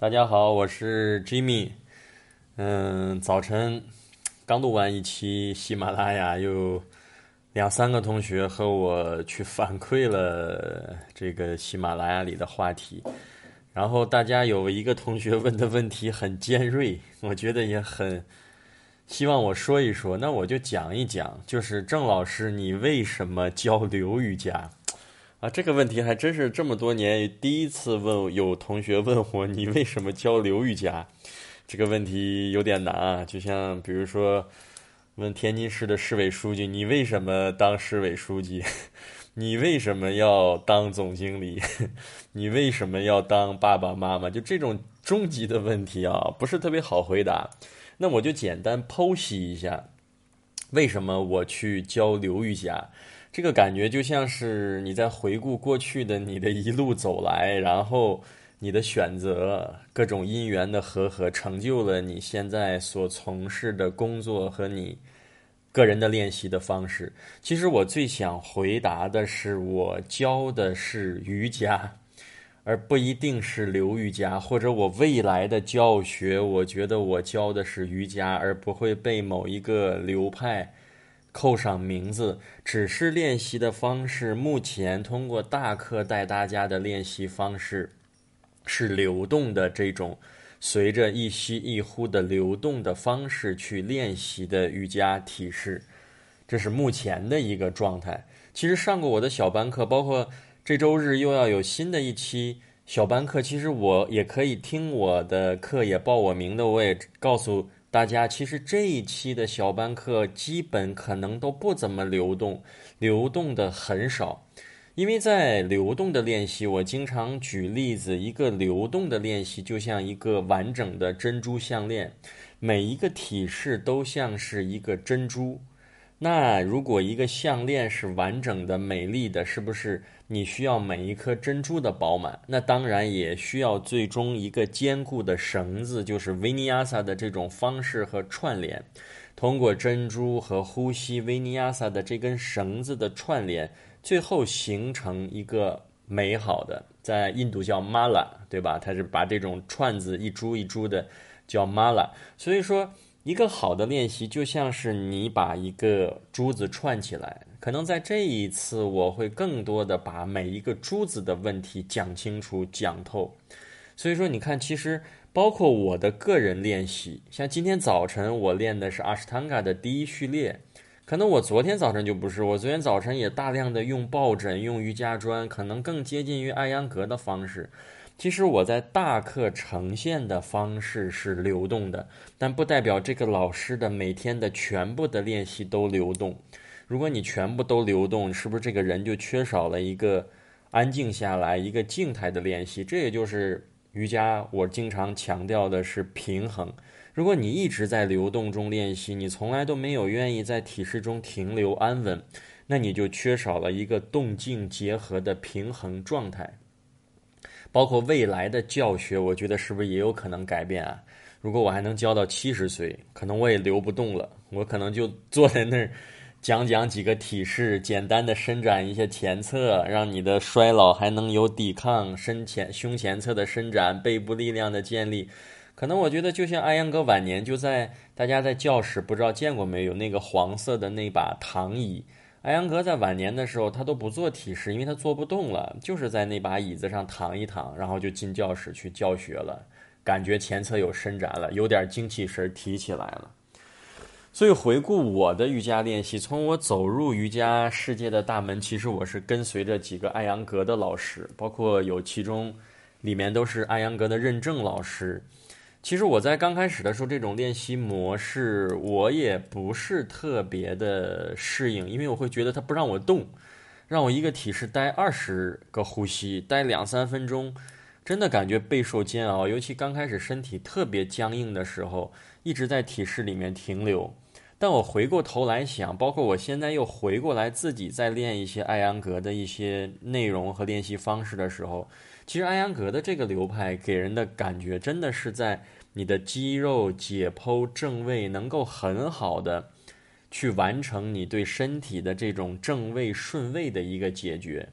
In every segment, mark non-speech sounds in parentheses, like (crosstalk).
大家好，我是 Jimmy。嗯，早晨刚录完一期喜马拉雅，有两三个同学和我去反馈了这个喜马拉雅里的话题。然后大家有一个同学问的问题很尖锐，(laughs) 我觉得也很希望我说一说。那我就讲一讲，就是郑老师，你为什么教流瑜伽？啊，这个问题还真是这么多年第一次问有同学问我，你为什么教刘玉佳？这个问题有点难啊，就像比如说问天津市的市委书记，你为什么当市委书记？(laughs) 你为什么要当总经理？(laughs) 你为什么要当爸爸妈妈？就这种终极的问题啊，不是特别好回答。那我就简单剖析一下，为什么我去教流瑜伽。这个感觉就像是你在回顾过去的你的一路走来，然后你的选择、各种因缘的和合，成就了你现在所从事的工作和你个人的练习的方式。其实我最想回答的是，我教的是瑜伽，而不一定是流瑜伽，或者我未来的教学，我觉得我教的是瑜伽，而不会被某一个流派。扣上名字，只是练习的方式。目前通过大课带大家的练习方式，是流动的这种，随着一吸一呼的流动的方式去练习的瑜伽体式，这是目前的一个状态。其实上过我的小班课，包括这周日又要有新的一期小班课。其实我也可以听我的课，也报我名的，我也告诉。大家其实这一期的小班课基本可能都不怎么流动，流动的很少，因为在流动的练习，我经常举例子，一个流动的练习就像一个完整的珍珠项链，每一个体式都像是一个珍珠。那如果一个项链是完整的、美丽的，是不是？你需要每一颗珍珠的饱满，那当然也需要最终一个坚固的绳子，就是维尼亚萨的这种方式和串联。通过珍珠和呼吸，维尼亚萨的这根绳子的串联，最后形成一个美好的，在印度叫 mala，对吧？它是把这种串子一珠一珠的叫 mala。所以说，一个好的练习就像是你把一个珠子串起来。可能在这一次，我会更多的把每一个珠子的问题讲清楚、讲透。所以说，你看，其实包括我的个人练习，像今天早晨我练的是阿什汤嘎的第一序列，可能我昨天早晨就不是，我昨天早晨也大量的用抱枕、用瑜伽砖，可能更接近于艾扬格的方式。其实我在大课呈现的方式是流动的，但不代表这个老师的每天的全部的练习都流动。如果你全部都流动，是不是这个人就缺少了一个安静下来、一个静态的练习？这也就是瑜伽我经常强调的是平衡。如果你一直在流动中练习，你从来都没有愿意在体式中停留安稳，那你就缺少了一个动静结合的平衡状态。包括未来的教学，我觉得是不是也有可能改变啊？如果我还能教到七十岁，可能我也留不动了，我可能就坐在那儿。讲讲几个体式，简单的伸展一下前侧，让你的衰老还能有抵抗。身前胸前侧的伸展，背部力量的建立。可能我觉得就像艾扬哥晚年就在大家在教室不知道见过没有那个黄色的那把躺椅。艾扬格在晚年的时候他都不做体式，因为他做不动了，就是在那把椅子上躺一躺，然后就进教室去教学了。感觉前侧有伸展了，有点精气神提起来了。所以回顾我的瑜伽练习，从我走入瑜伽世界的大门，其实我是跟随着几个艾扬格的老师，包括有其中里面都是艾扬格的认证老师。其实我在刚开始的时候，这种练习模式我也不是特别的适应，因为我会觉得它不让我动，让我一个体式待二十个呼吸，待两三分钟，真的感觉备受煎熬。尤其刚开始身体特别僵硬的时候，一直在体式里面停留。但我回过头来想，包括我现在又回过来自己在练一些艾扬格的一些内容和练习方式的时候，其实艾扬格的这个流派给人的感觉，真的是在你的肌肉解剖正位能够很好的去完成你对身体的这种正位顺位的一个解决，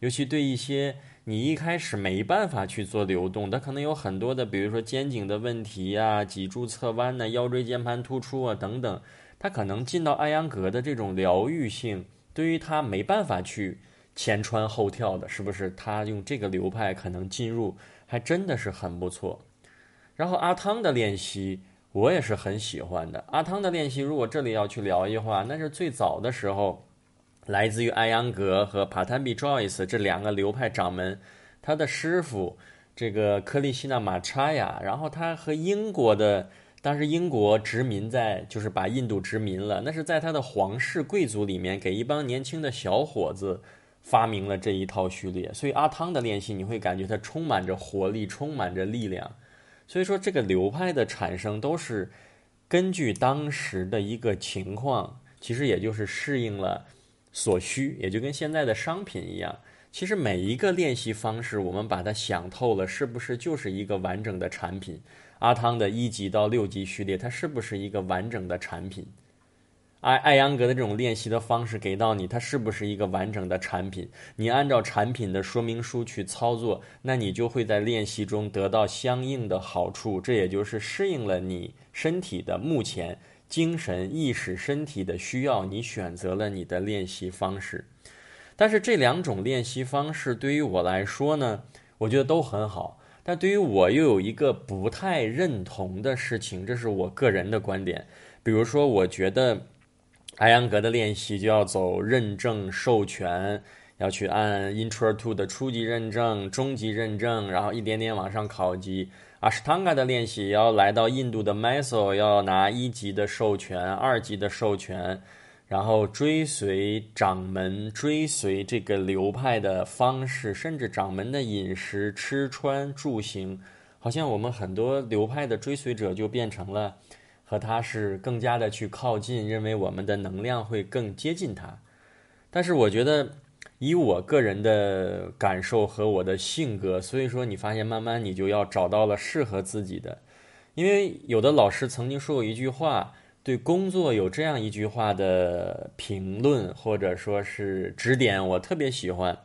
尤其对一些你一开始没办法去做流动，它可能有很多的，比如说肩颈的问题呀、脊柱侧弯呐、腰椎间盘突出啊等等，它可能进到艾扬格的这种疗愈性，对于它没办法去前穿后跳的，是不是？他用这个流派可能进入还真的是很不错。然后阿汤的练习我也是很喜欢的。阿汤的练习，如果这里要去聊一话，那是最早的时候。来自于艾扬格和帕坦比 Joyce 这两个流派掌门，他的师傅这个克利希纳马查亚，然后他和英国的当时英国殖民在就是把印度殖民了，那是在他的皇室贵族里面给一帮年轻的小伙子发明了这一套序列，所以阿汤的练习你会感觉他充满着活力，充满着力量，所以说这个流派的产生都是根据当时的一个情况，其实也就是适应了。所需也就跟现在的商品一样，其实每一个练习方式，我们把它想透了，是不是就是一个完整的产品？阿汤的一级到六级序列，它是不是一个完整的产品？艾艾扬格的这种练习的方式给到你，它是不是一个完整的产品？你按照产品的说明书去操作，那你就会在练习中得到相应的好处，这也就是适应了你身体的目前。精神、意识、身体的需要，你选择了你的练习方式。但是这两种练习方式对于我来说呢，我觉得都很好。但对于我又有一个不太认同的事情，这是我个人的观点。比如说，我觉得艾扬格的练习就要走认证授权，要去按 Intro to 的初级认证、中级认证，然后一点点往上考级。阿什汤加的练习要来到印度的 m y s o 要拿一级的授权、二级的授权，然后追随掌门，追随这个流派的方式，甚至掌门的饮食、吃穿住行，好像我们很多流派的追随者就变成了和他是更加的去靠近，认为我们的能量会更接近他。但是我觉得。以我个人的感受和我的性格，所以说你发现慢慢你就要找到了适合自己的。因为有的老师曾经说过一句话，对工作有这样一句话的评论或者说是指点，我特别喜欢。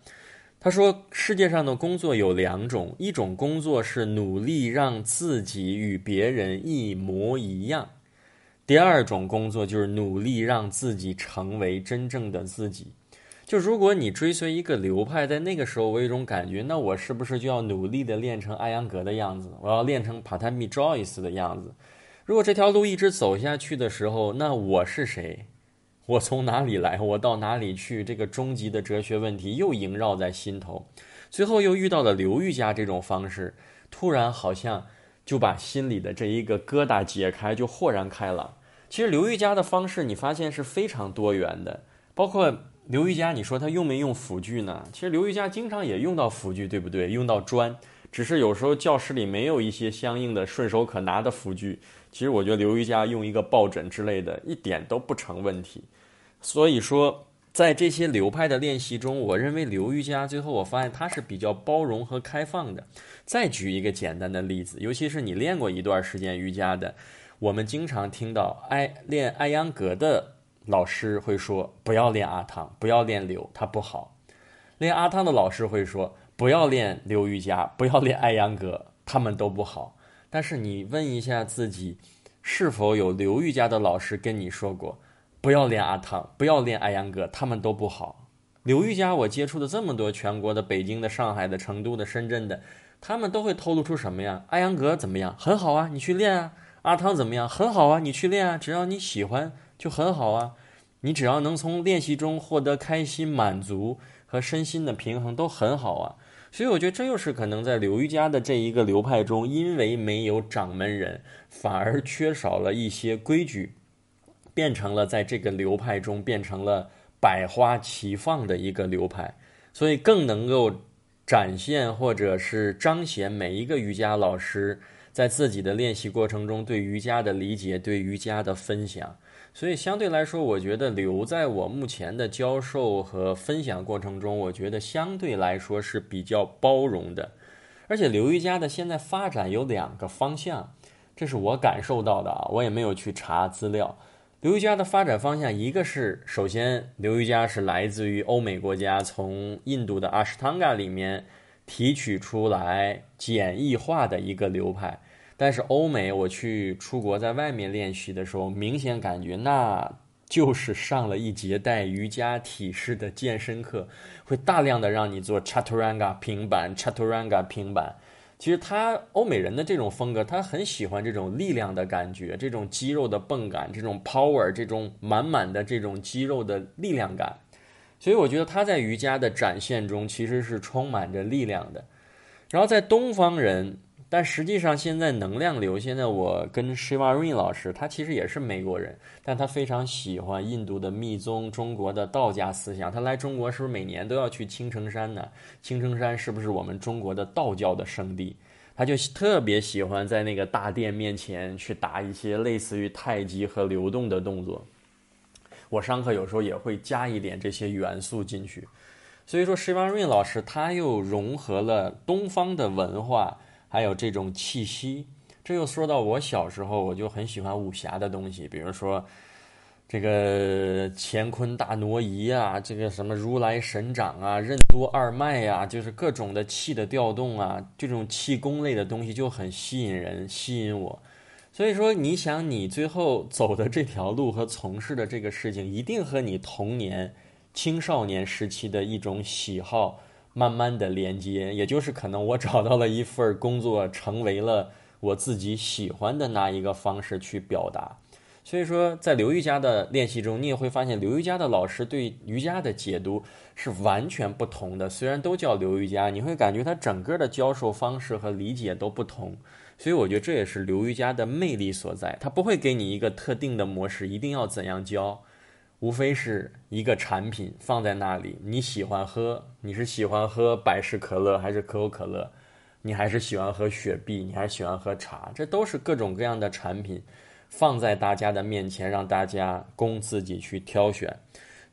他说：世界上的工作有两种，一种工作是努力让自己与别人一模一样，第二种工作就是努力让自己成为真正的自己。就如果你追随一个流派，在那个时候我有一种感觉，那我是不是就要努力的练成艾扬格的样子？我要练成帕坦米乔伊斯的样子？如果这条路一直走下去的时候，那我是谁？我从哪里来？我到哪里去？这个终极的哲学问题又萦绕在心头。最后又遇到了刘瑜伽这种方式，突然好像就把心里的这一个疙瘩解开，就豁然开朗。其实刘瑜伽的方式，你发现是非常多元的，包括。刘瑜伽，你说他用没用辅具呢？其实刘瑜伽经常也用到辅具，对不对？用到砖，只是有时候教室里没有一些相应的顺手可拿的辅具。其实我觉得刘瑜伽用一个抱枕之类的，一点都不成问题。所以说，在这些流派的练习中，我认为刘瑜伽最后我发现它是比较包容和开放的。再举一个简单的例子，尤其是你练过一段时间瑜伽的，我们经常听到爱练艾扬格的。老师会说不要练阿汤，不要练流，它不好。练阿汤的老师会说不要练流瑜伽，不要练艾扬格，他们都不好。但是你问一下自己，是否有流瑜伽的老师跟你说过不要练阿汤，不要练艾扬格，他们都不好？刘瑜伽我接触的这么多，全国的、北京的、上海的、成都的、深圳的，他们都会透露出什么呀？艾扬格怎么样？很好啊，你去练啊。阿汤怎么样？很好啊，你去练啊，只要你喜欢。就很好啊，你只要能从练习中获得开心、满足和身心的平衡，都很好啊。所以我觉得这又是可能在刘瑜伽的这一个流派中，因为没有掌门人，反而缺少了一些规矩，变成了在这个流派中变成了百花齐放的一个流派，所以更能够展现或者是彰显每一个瑜伽老师在自己的练习过程中对瑜伽的理解、对瑜伽的分享。所以相对来说，我觉得留在我目前的教授和分享过程中，我觉得相对来说是比较包容的。而且刘瑜伽的现在发展有两个方向，这是我感受到的啊，我也没有去查资料。刘瑜伽的发展方向，一个是首先刘瑜伽是来自于欧美国家，从印度的阿什汤加里面提取出来简易化的一个流派。但是欧美，我去出国在外面练习的时候，明显感觉那就是上了一节带瑜伽体式的健身课，会大量的让你做 chaturanga 平板，chaturanga 平板。其实他欧美人的这种风格，他很喜欢这种力量的感觉，这种肌肉的泵感，这种 power，这种满满的这种肌肉的力量感。所以我觉得他在瑜伽的展现中其实是充满着力量的。然后在东方人。但实际上，现在能量流，现在我跟 Shiva Rin 老师，他其实也是美国人，但他非常喜欢印度的密宗、中国的道家思想。他来中国是不是每年都要去青城山呢？青城山是不是我们中国的道教的圣地？他就特别喜欢在那个大殿面前去打一些类似于太极和流动的动作。我上课有时候也会加一点这些元素进去。所以说，Shiva Rin 老师他又融合了东方的文化。还有这种气息，这又说到我小时候，我就很喜欢武侠的东西，比如说这个乾坤大挪移啊，这个什么如来神掌啊，任督二脉呀，就是各种的气的调动啊，这种气功类的东西就很吸引人，吸引我。所以说，你想你最后走的这条路和从事的这个事情，一定和你童年、青少年时期的一种喜好。慢慢的连接，也就是可能我找到了一份工作，成为了我自己喜欢的那一个方式去表达。所以说，在刘瑜伽的练习中，你也会发现刘瑜伽的老师对瑜伽的解读是完全不同的。虽然都叫刘瑜伽，你会感觉他整个的教授方式和理解都不同。所以我觉得这也是刘瑜伽的魅力所在，他不会给你一个特定的模式，一定要怎样教。无非是一个产品放在那里，你喜欢喝，你是喜欢喝百事可乐还是可口可乐？你还是喜欢喝雪碧，你还喜欢喝茶？这都是各种各样的产品放在大家的面前，让大家供自己去挑选。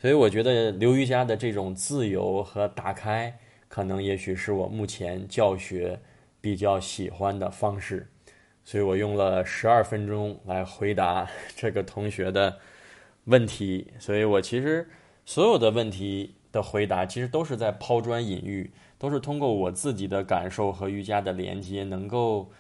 所以我觉得刘瑜伽的这种自由和打开，可能也许是我目前教学比较喜欢的方式。所以我用了十二分钟来回答 (laughs) 这个同学的。问题，所以我其实所有的问题的回答，其实都是在抛砖引玉，都是通过我自己的感受和瑜伽的连接，能够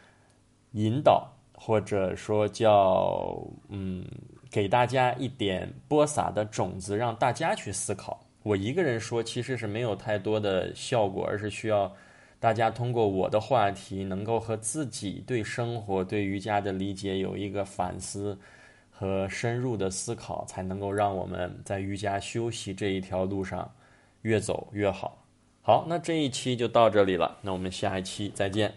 引导或者说叫嗯，给大家一点播撒的种子，让大家去思考。我一个人说其实是没有太多的效果，而是需要大家通过我的话题，能够和自己对生活、对瑜伽的理解有一个反思。和深入的思考，才能够让我们在瑜伽休息这一条路上越走越好。好，那这一期就到这里了，那我们下一期再见。